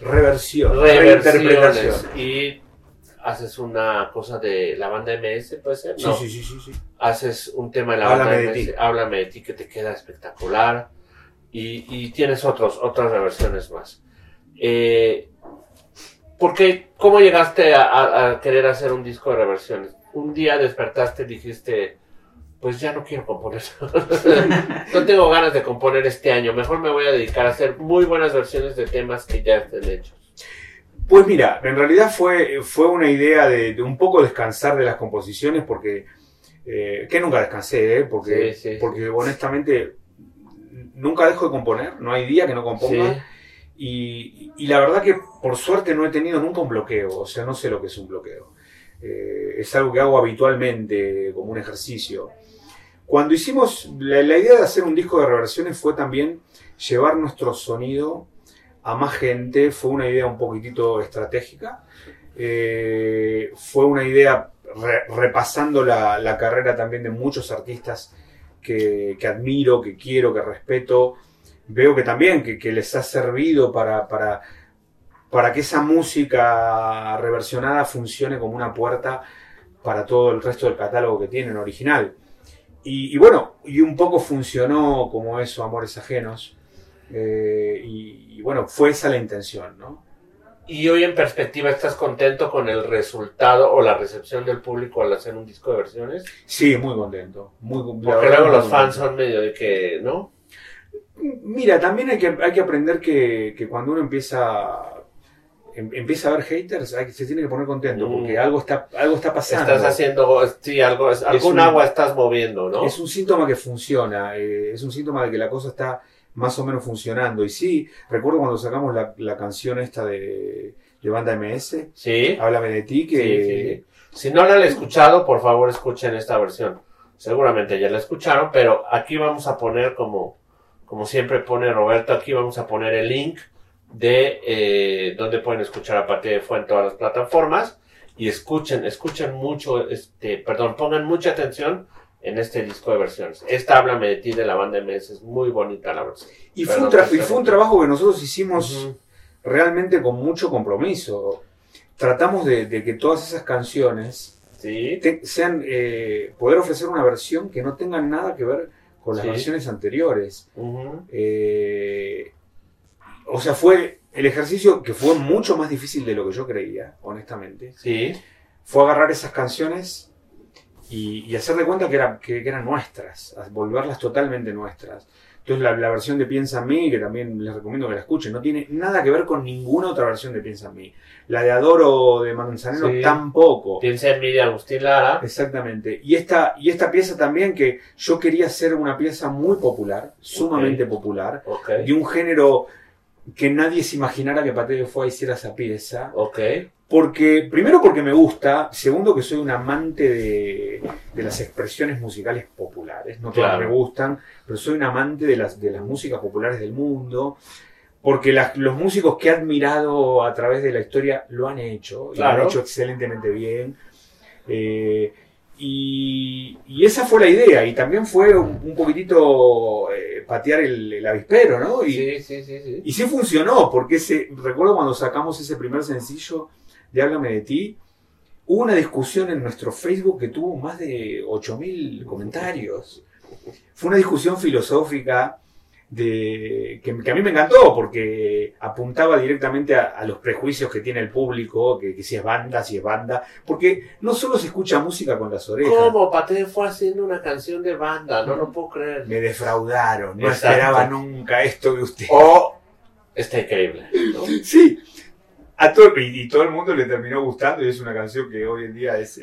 Reversión,
Reversiones.
reinterpretación.
Y haces una cosa de la banda MS, puede ser.
Sí,
No.
sí, sí, sí, sí.
haces un tema en la
Háblame
banda
de
MS,
ti.
Háblame de ti que te queda espectacular y, y tienes otros, otras reversiones más. Eh, ¿por qué- ¿Cómo llegaste a, a- a querer hacer un disco de reversiones? Un día despertaste y dijiste, pues ya no quiero componer. no tengo ganas de componer este año. Mejor me voy a dedicar a hacer muy buenas versiones de temas que ya estén hechos.
Pues mira, en realidad fue, fue una idea de, de un poco descansar de las composiciones porque, eh, que nunca descansé, ¿eh? porque,
Sí, sí,
porque honestamente nunca dejo de componer, no hay día que no componga. Y, y la verdad que por suerte no he tenido nunca un bloqueo, o sea, no sé lo que es un bloqueo. Eh, es algo que hago habitualmente como un ejercicio. Cuando hicimos, la, idea de hacer un disco de reversiones fue también llevar nuestro sonido a más gente, fue una idea un poquitito estratégica. Eh, fue una idea re- repasando la, la carrera también de muchos artistas que, que admiro, que quiero, que respeto. Veo que también que, les ha servido para, para que esa música reversionada funcione como una puerta para todo el resto del catálogo que tienen original. Y, y bueno, y un poco funcionó como eso, Amores Ajenos. Eh, y, y bueno, fue esa la intención, ¿no?
Y hoy en perspectiva, ¿estás contento con el resultado o la recepción del público al hacer un disco de versiones?
Sí, muy contento. Muy,
Porque luego los fans son medio de que, ¿no?
Mira, también hay que, hay que aprender que, que cuando uno empieza em- empieza a ver haters, hay se tiene que poner contento
Mm.
porque algo está, algo está pasando.
Estás haciendo, sí, algo, es- algún
un-
agua estás moviendo, ¿no?
Es un síntoma que funciona, eh, es un síntoma de que la cosa está más o menos funcionando. Y sí, recuerdo cuando sacamos la, la canción esta de, de Banda MS,
Sí.
Háblame de ti, que
Sí, sí. Si no la han escuchado, por favor escuchen esta versión. Seguramente ya la escucharon, pero aquí vamos a poner como, como siempre pone Roberto aquí, vamos a poner el link de eh, donde pueden escuchar a Pate de Fue en todas las plataformas y escuchen, escuchen mucho, este, perdón, pongan mucha atención en este disco de versiones. Esta Háblame de ti de la banda MS es muy bonita la versión.
Y fue, un, y fue un trabajo que nosotros hicimos realmente con mucho compromiso. Tratamos de, que todas esas canciones sean, eh, poder ofrecer una versión que no tenga nada que ver con las versiones anteriores. Eh, o sea, fue el ejercicio que fue mucho más difícil de lo que yo creía, honestamente.
Sí.
Fue agarrar esas canciones y, hacer de cuenta que, que, eran nuestras, volverlas totalmente nuestras. Entonces la, versión de Piensa en mí, que también les recomiendo que la escuchen, no tiene nada que ver con ninguna otra versión de Piensa en mí. La de Adoro de Manzanero tampoco.
Piensa en mí de Agustín Lara.
Exactamente. Y esta, y esta pieza también que yo quería hacer una pieza muy popular, sumamente popular, de un género que nadie se imaginara que Pate de Fue hiciera esa pieza.
Ok.
Porque, primero porque me gusta, segundo que soy un amante de, las expresiones musicales populares. No todas me gustan, pero soy un amante de las, de las músicas populares del mundo. Porque los músicos que he admirado a través de la historia lo han hecho, lo han hecho excelentemente bien. Eh, y, esa fue la idea, y también fue un, poquitito eh, patear el, avispero, ¿no? Y,
sí, sí, sí,
Y sí funcionó, porque ese, recuerdo cuando sacamos ese primer sencillo, de Háblame de ti, hubo una discusión en nuestro Facebook que tuvo más de 8.000 comentarios. Fue una discusión filosófica de, que, a mí me encantó porque apuntaba directamente a, los prejuicios que tiene el público, que, si es banda, si es banda, porque no solo se escucha música con las orejas.
¿Cómo? Pate fue haciendo una canción de banda, no lo puedo creer.
Me defraudaron, no esperaba nunca esto de usted.
Oh, está increíble.
Sí, a todo, y, todo el mundo le terminó gustando y es una canción que hoy en día es,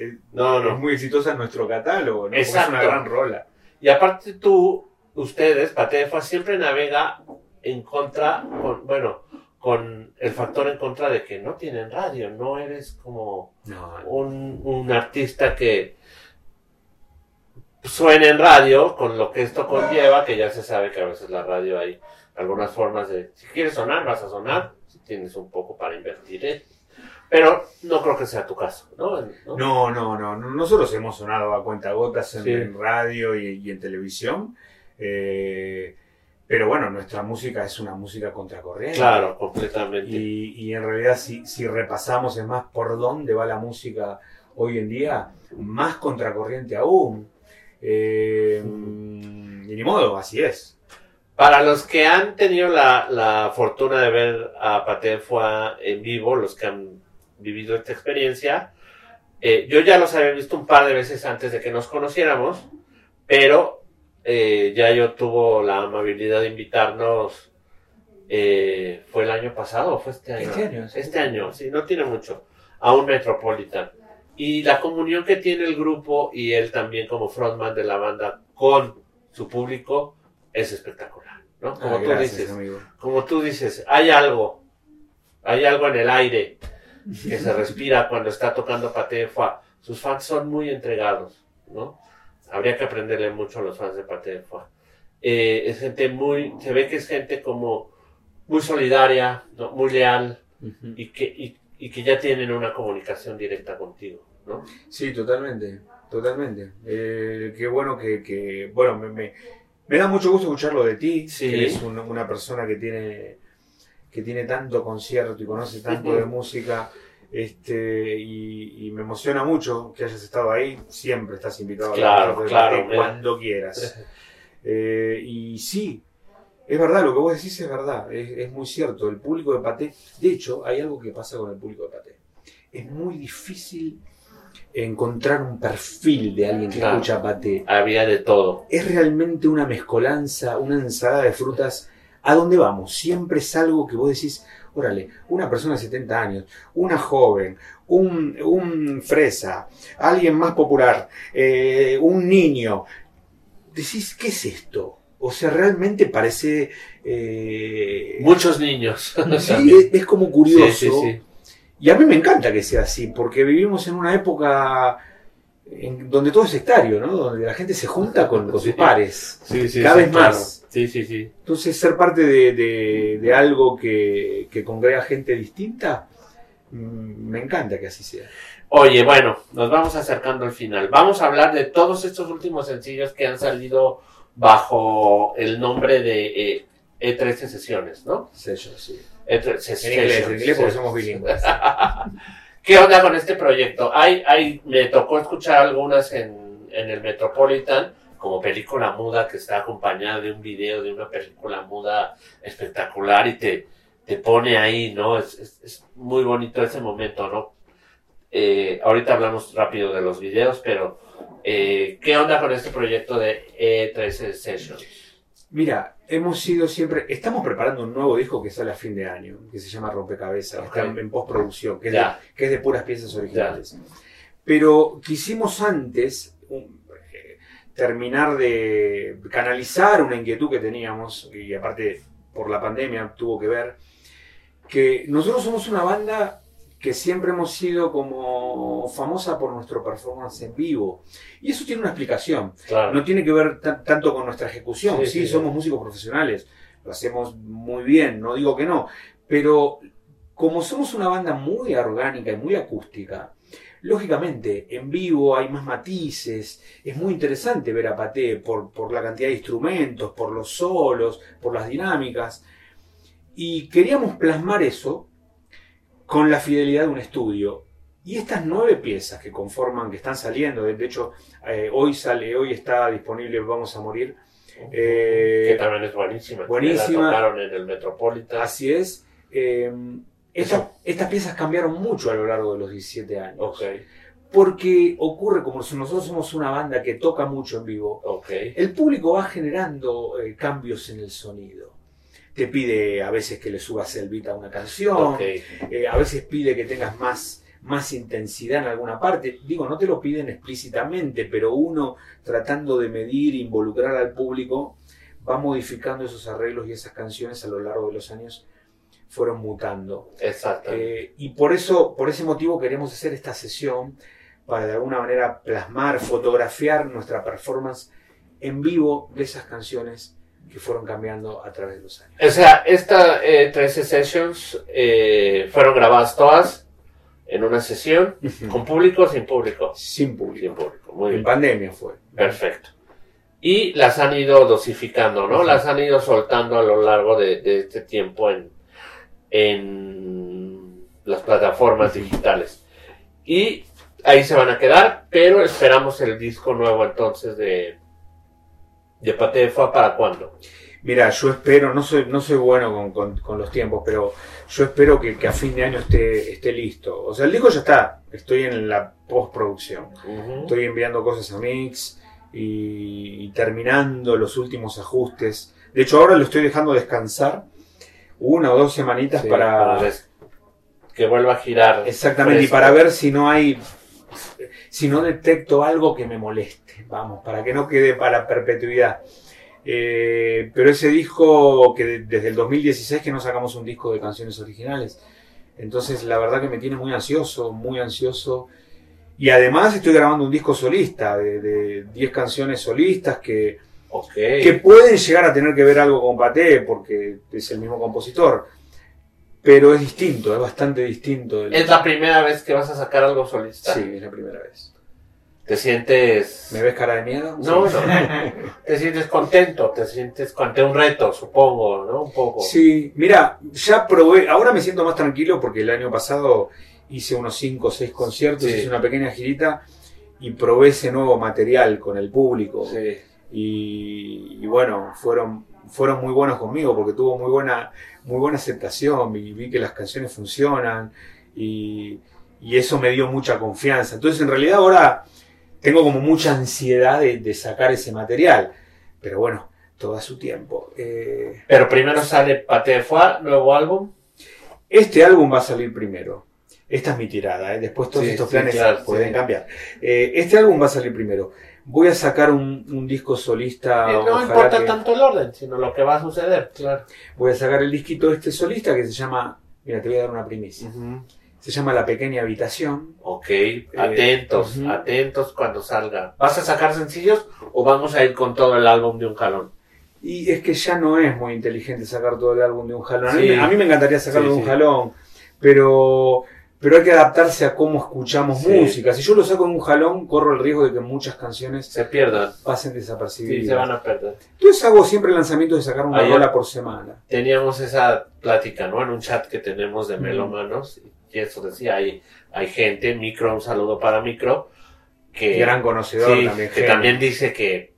muy exitosa en nuestro catálogo, es una gran rola.
Y aparte tú, ustedes, Patefa, siempre navega en contra, con, bueno, con el factor en contra de que no tienen radio, no eres como Un, un artista que suena en radio, con lo que esto conlleva, que ya se sabe que a veces la radio hay algunas formas de, si quieres sonar, vas a sonar, tienes un poco para invertir, ¿eh? Pero no creo que sea tu caso, ¿no?
No, no, no. Nosotros hemos sonado a cuenta gotas en, radio y, en televisión. Eh, pero bueno, nuestra música es una música contracorriente.
Claro, completamente.
Y, en realidad, si, si, repasamos es más por dónde va la música hoy en día, más contracorriente aún. Eh, y ni modo, así es.
Para los que han tenido la, fortuna de ver a Patenfua en vivo, los que han vivido esta experiencia, eh, yo ya los había visto un par de veces antes de que nos conociéramos, pero eh, ya yo tuvo la amabilidad de invitarnos, eh, ¿fue el año pasado o fue este año?
Este año.
Este año, sí, no tiene mucho, a un Metropolitan. Y la comunión que tiene el grupo y él también como frontman de la banda con su público es espectacular. ¿no? Como
ah, tú
dices, como tú dices, hay algo, hay algo en el aire que se respira cuando está tocando Patefa. Sus fans son muy entregados, ¿no? Habría que aprenderle mucho a los fans de Patefa. Eh, es gente muy, se ve que es gente como muy solidaria, muy leal y, que, y, que ya tienen una comunicación directa contigo, ¿no?
Sí, totalmente, totalmente. Eh, qué bueno que, que bueno, me me da mucho gusto escucharlo de ti, que eres una persona que tiene, que tiene tanto concierto y conoce tanto de música. Este, y, me emociona mucho que hayas estado ahí. Siempre estás invitado
a claro,
cuando quieras. Eh, y sí, es verdad, lo que vos decís es verdad, es, muy cierto. El público de Paté, de hecho, hay algo que pasa con el público de Paté. Es muy difícil encontrar un perfil de alguien que escucha Paté.
Había de todo.
Es realmente una mezcolanza, una ensalada de frutas. ¿A dónde vamos? Siempre es algo que vos decís, órale, una persona de 70 años, una joven, un, fresa, alguien más popular, eh, un niño. Decís, ¿qué es esto? O sea, realmente parece... Eh,
Muchos niños.
sí, es, como curioso. Y a mí me encanta que sea así, porque vivimos en una época en donde todo es sectario, ¿no? Donde la gente se junta con, sus pares.
Sí,
cada vez más.
Sí, sí, sí.
Entonces, ser parte de, de- de algo que, que congrega gente distinta, mm, me encanta que así sea.
Oye, bueno, nos vamos acercando al final. Vamos a hablar de todos estos últimos sencillos que han salido bajo el nombre de eh, E13 Sesiones, ¿no?
Sello, sí.
E13
En inglés,
Sessions.
en inglés porque somos bilingües.
¿Qué onda con este proyecto? Hay, hay, me tocó escuchar algunas en, en el Metropolitan, como película muda que está acompañada de un video de una película muda espectacular y te, te pone ahí, ¿no? Es, es- es muy bonito ese momento, ¿no? Eh, ahorita hablamos rápido de los videos, pero eh, ¿qué onda con este proyecto de E13 Sessions?
Mira, hemos sido siempre, estamos preparando un nuevo disco que sale a fin de año, que se llama Rompecabezas, que
Ok.
está en, postproducción, que es, de,
Ya.
que es de puras piezas originales. Pero quisimos antes un- terminar de canalizar una inquietud que teníamos, y aparte por la pandemia tuvo que ver, que nosotros somos una banda que siempre hemos sido como famosa por nuestro performance en vivo. Y eso tiene una explicación.
Claro.
No tiene que ver tan- tanto con nuestra ejecución.
Sí,
Sí,
sí, sí.
somos músicos profesionales, lo hacemos muy bien, no digo que no, pero como somos una banda muy orgánica y muy acústica, lógicamente en vivo hay más matices, es muy interesante ver a Paté por, por la cantidad de instrumentos, por los solos, por las dinámicas, y queríamos plasmar eso con la fidelidad de un estudio. Y estas nueve piezas que conforman, que están saliendo, de hecho, eh, hoy sale, hoy está disponible Vamos a Morir. Eh,
que también es buenísima.
buenísima.
La tocaron en el Metropolitan.
Así es. eh, esta- estas piezas cambiaron mucho a lo largo de los 17 años. Porque ocurre, como si nosotros somos una banda que toca mucho en vivo, el público va generando eh, cambios en el sonido. Te pide a veces que le subas el beat a una canción, eh, a veces pide que tengas más, más intensidad en alguna parte. Digo, no te lo piden explícitamente, pero uno tratando de medir, involucrar al público, va modificando esos arreglos y esas canciones a lo largo de los años fueron mutando.
exacto.
Eh, y por eso, por ese motivo queremos hacer esta sesión para de alguna manera plasmar, fotografiar nuestra performance en vivo de esas canciones que fueron cambiando a través de los años.
o sea, estas 13 sessions eh, fueron grabadas todas en una sesión, con público o sin público.
Sin
Sin
público.
público, muy
En
bien.
pandemia fue.
Perfecto. Y las han ido dosificando, ¿no? Las han ido soltando a lo largo de, de este tiempo en, en las plataformas digitales. Y ahí se van a quedar, pero esperamos el disco nuevo entonces de, de Pate de Fua para cuándo.
Mira, yo espero, no soy, no soy bueno con, con- con los tiempos, pero yo espero que, que a fin de año esté, esté listo. O sea, el disco ya está, estoy en la postproducción. Estoy enviando cosas a Mix y, y terminando los últimos ajustes. De hecho, ahora lo estoy dejando descansar una o dos semanitas
Sí,
para...
des- que vuelva a girar.
Exactamente, y para ver si no hay... Si no detecto algo que me moleste, vamos, para que no quede para perpetuidad. Eh, pero ese disco, que de- desde el 2016 que no sacamos un disco de canciones originales. Entonces, la verdad que me tiene muy ansioso, muy ansioso. Y además estoy grabando un disco solista, de de 10 canciones solistas que, Que pueden llegar a tener que ver algo con Paté, porque es el mismo compositor. Pero es distinto, es bastante distinto.
Es la primera vez que vas a sacar algo solista.
Sí, es la primera vez.
¿Te sientes...
¿Me ves cara de miedo?
No, no. Te sientes contento, te sientes ante un reto, supongo, ¿no? Un poco.
Sí, mira, ya probé, ahora me siento más tranquilo porque el año pasado hice unos 5 o 6 conciertos,
Sí.
hice una pequeña girita y probé ese nuevo material con el público.
Sí.
Y, y bueno, fueron, fueron muy buenos conmigo porque tuvo muy buena, muy buena aceptación y vi que las canciones funcionan y, y eso me dio mucha confianza. Entonces en realidad ahora tengo como mucha ansiedad de, de sacar ese material, pero bueno, todo a su tiempo. Eh,
Pero primero sale Pate de nuevo álbum.
Este álbum va a salir primero. Esta es mi tirada, ¿eh? después todos
Sí,
estos
sí,
planes
claro,
pueden
sí.
cambiar. Eh, este álbum va a salir primero. Voy a sacar un, un disco solista.
Eh, no
ojalá
importa
que-
tanto el orden, sino lo que va a suceder, claro.
Voy a sacar el disquito este solista que se llama. Mira, te voy a dar una primicia. Se llama La Pequeña Habitación.
Ok, atentos, atentos cuando salga. ¿Vas a sacar sencillos o vamos a ir con todo el álbum de un jalón?
Y es que ya no es muy inteligente sacar todo el álbum de un jalón. A, mí, a mí me encantaría sacarlo
Sí,
de un
sí.
jalón, pero, pero hay que adaptarse a cómo escuchamos
Sí.
música. Si yo lo saco de un jalón, corro el riesgo de que muchas canciones
Se pierdan.
pasen
Sí,
desapercibidas.
se van a perder.
Entonces hago siempre lanzamientos de sacar una
Ayer-
rola por semana.
Teníamos esa plática, ¿no? En un chat que tenemos de
Mm.
melómanos. Y eso decía, hay, hay gente, Micro, un saludo para Micro, que,
Gran conocedor
sí,
también.
que
genio.
también dice que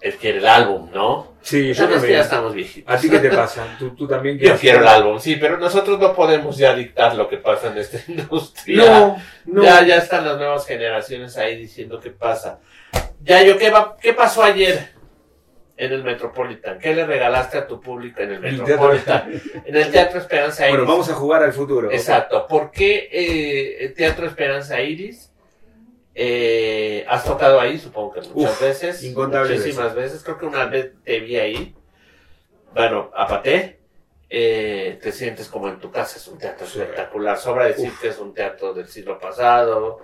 él quiere el álbum, ¿no?
Sí, yo también.
ya estamos viejitos.
¿A ti qué te pasa? ¿Tú, tú también
Yo quiero el álbum, sí, pero nosotros no podemos ya dictar lo que pasa en esta industria.
No, no.
Ya, ya están las nuevas generaciones ahí diciendo qué pasa. Ya, yo, ¿qué, va, ¿qué pasó ayer en el Metropolitan? ¿Qué le regalaste a tu público en el
El
Metropolitan? En el Teatro Esperanza Iris.
Bueno, vamos a jugar al futuro.
Exacto. ¿Por qué eh, Teatro Esperanza Iris? Eh, has tocado ahí, supongo que muchas
Uf,
veces.
incontables
Muchísimas veces. Creo que una vez te vi ahí. Bueno, apate. Eh, te sientes como en tu casa, es un teatro
Sí.
espectacular. Sobra decir que es un teatro del siglo pasado,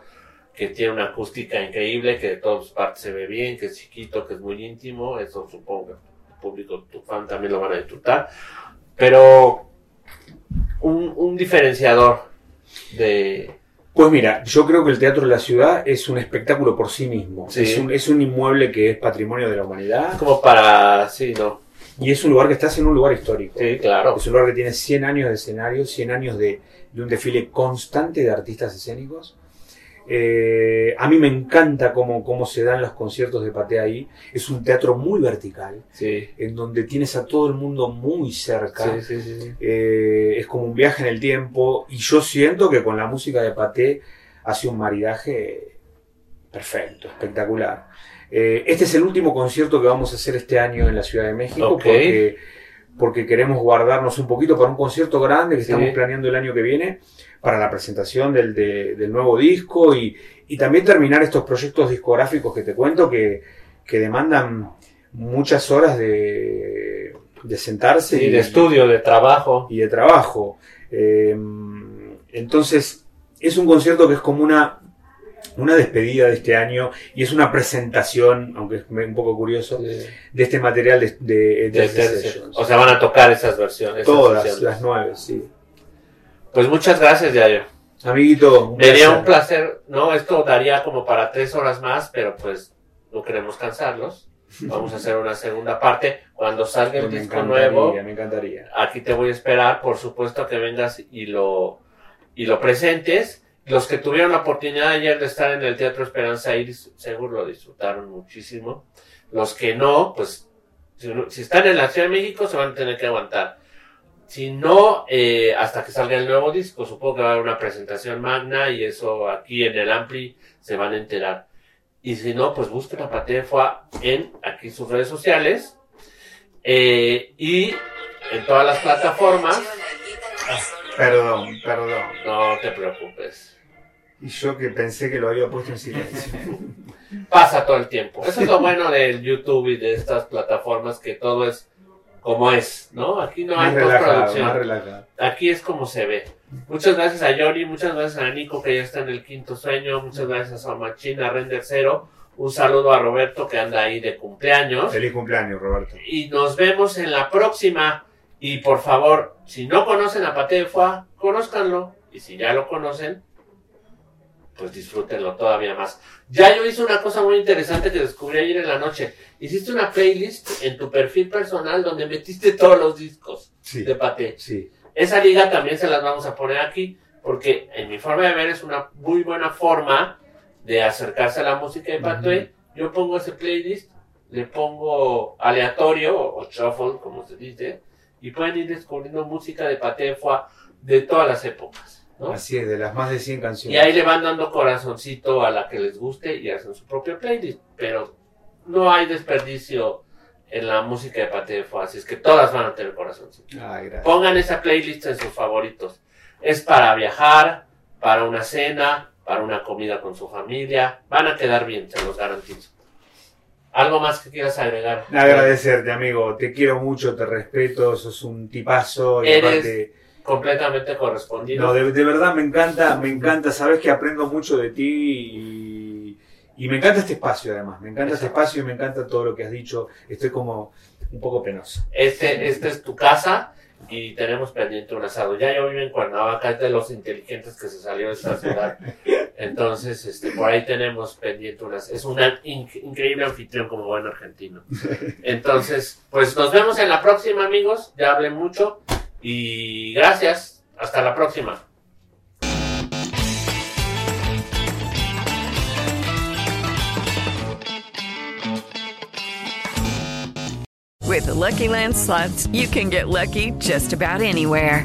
que tiene una acústica increíble, que de todas partes se ve bien, que es chiquito, que es muy íntimo. Eso supongo que tu público, tu fan también lo van a disfrutar. Pero un, un diferenciador de...
Pues mira, yo creo que el Teatro de la Ciudad es un espectáculo por sí mismo.
Sí.
Es, un, es un inmueble que es patrimonio de la humanidad
como para... Sí, no.
y es un lugar que estás en un lugar histórico.
Sí, claro.
Es un lugar que tiene 100 años de escenario, 100 años de, de un desfile constante de artistas escénicos. Eh, a mí me encanta cómo, cómo se dan los conciertos de Patea ahí. Es un teatro muy vertical,
Sí.
en donde tienes a todo el mundo muy cerca.
Sí, sí.
Eh, es como un viaje en el tiempo y yo siento que con la música de Paté hace un maridaje perfecto, espectacular. Eh, este es el último concierto que vamos a hacer este año en la Ciudad de México porque, porque queremos guardarnos un poquito para un concierto grande que
Sí.
estamos planeando el año que viene para la presentación del, de- del nuevo disco y, y también terminar estos proyectos discográficos que te cuento que, que demandan muchas horas de, de sentarse
Sí, de estudio, de trabajo.
y de trabajo. Eh, entonces, es un concierto que es como una, una despedida de este año y es una presentación, aunque es un poco curioso,
De-
de este material de, de, de Sessions.
o sea, van a tocar esas versiones.
Todas, las nueve, sí.
Pues muchas gracias, Yayo.
Amiguito, un
Sería un placer, ¿no? Esto daría como para tres horas más, pero pues no queremos cansarlos. Vamos a hacer una segunda parte cuando salga el
Me
disco nuevo.
me encantaría.
Aquí te voy a esperar, por supuesto que vengas y lo, y lo presentes. Los que tuvieron la oportunidad ayer de estar en el Teatro Esperanza Iris, seguro lo disfrutaron muchísimo. Los que no, pues, si, están en la Ciudad de México, se van a tener que aguantar. Si no, eh, hasta que salga el nuevo disco, supongo que va a haber una presentación magna y eso aquí en el Ampli se van a enterar. Y si no, pues busquen a Patefua en aquí sus redes sociales eh, y en todas las plataformas.
Perdón, perdón.
No te preocupes.
Y yo que pensé que lo había puesto en silencio.
Pasa todo el tiempo. Eso es lo bueno del YouTube y de estas plataformas que todo es como es, ¿no? Aquí no hay postproducción. Aquí es como se ve. Muchas gracias a Johnny, muchas gracias a Nico que ya está en el quinto sueño, muchas gracias a Machín, a Render Cero, un saludo a Roberto que anda ahí de cumpleaños
Feliz cumpleaños, Roberto.
y nos vemos en la próxima. Y por favor, si no conocen a Pate de Foie, conózcanlo. Y si ya lo conocen, pues disfrútenlo todavía más. Ya yo hice una cosa muy interesante que descubrí ayer en la noche. Hiciste una playlist en tu perfil personal donde metiste todos los discos
Sí,
de Pate.
sí.
Esa liga también se las vamos a poner aquí, porque en mi forma de ver es una muy buena forma de acercarse a la música de Patué. Yo pongo ese playlist, le pongo aleatorio o shuffle, como se dice, y pueden ir descubriendo música de Paté de todas las épocas. ¿No?
Así es, de las más de 100
Y
canciones.
ahí le van dando corazoncito a la que les guste y hacen su propio playlist. Pero no hay desperdicio en la música de Paté Foie, así es que todas van a tener corazoncito.
Ay, gracias.
Pongan esa playlist en sus favoritos. Es para viajar, para una cena, para una comida con su familia. Van a quedar bien, se los garantizo. ¿Algo más que quieras agregar?
Agradecerte, amigo. Te quiero mucho, te respeto, sos un tipazo. Y
Eres
aparte,
Completamente correspondido.
no, de, de verdad me encanta, me encanta. Sabes que aprendo mucho de ti y, Y me encanta este espacio además, me encanta este espacio y me encanta todo lo que has dicho. Estoy como un poco penoso.
Este, esta es tu casa y tenemos pendiente un asado. Ya yo vivo en Cuernavaca, es de los inteligentes que se salió de esta ciudad. Entonces, este, por ahí tenemos pendiente unas. Es un increíble anfitrión como buen argentino. Entonces, pues nos vemos en la próxima, amigos. Ya hablé mucho y gracias. Hasta la próxima.
With the Lucky Land slots, you can get lucky just about anywhere.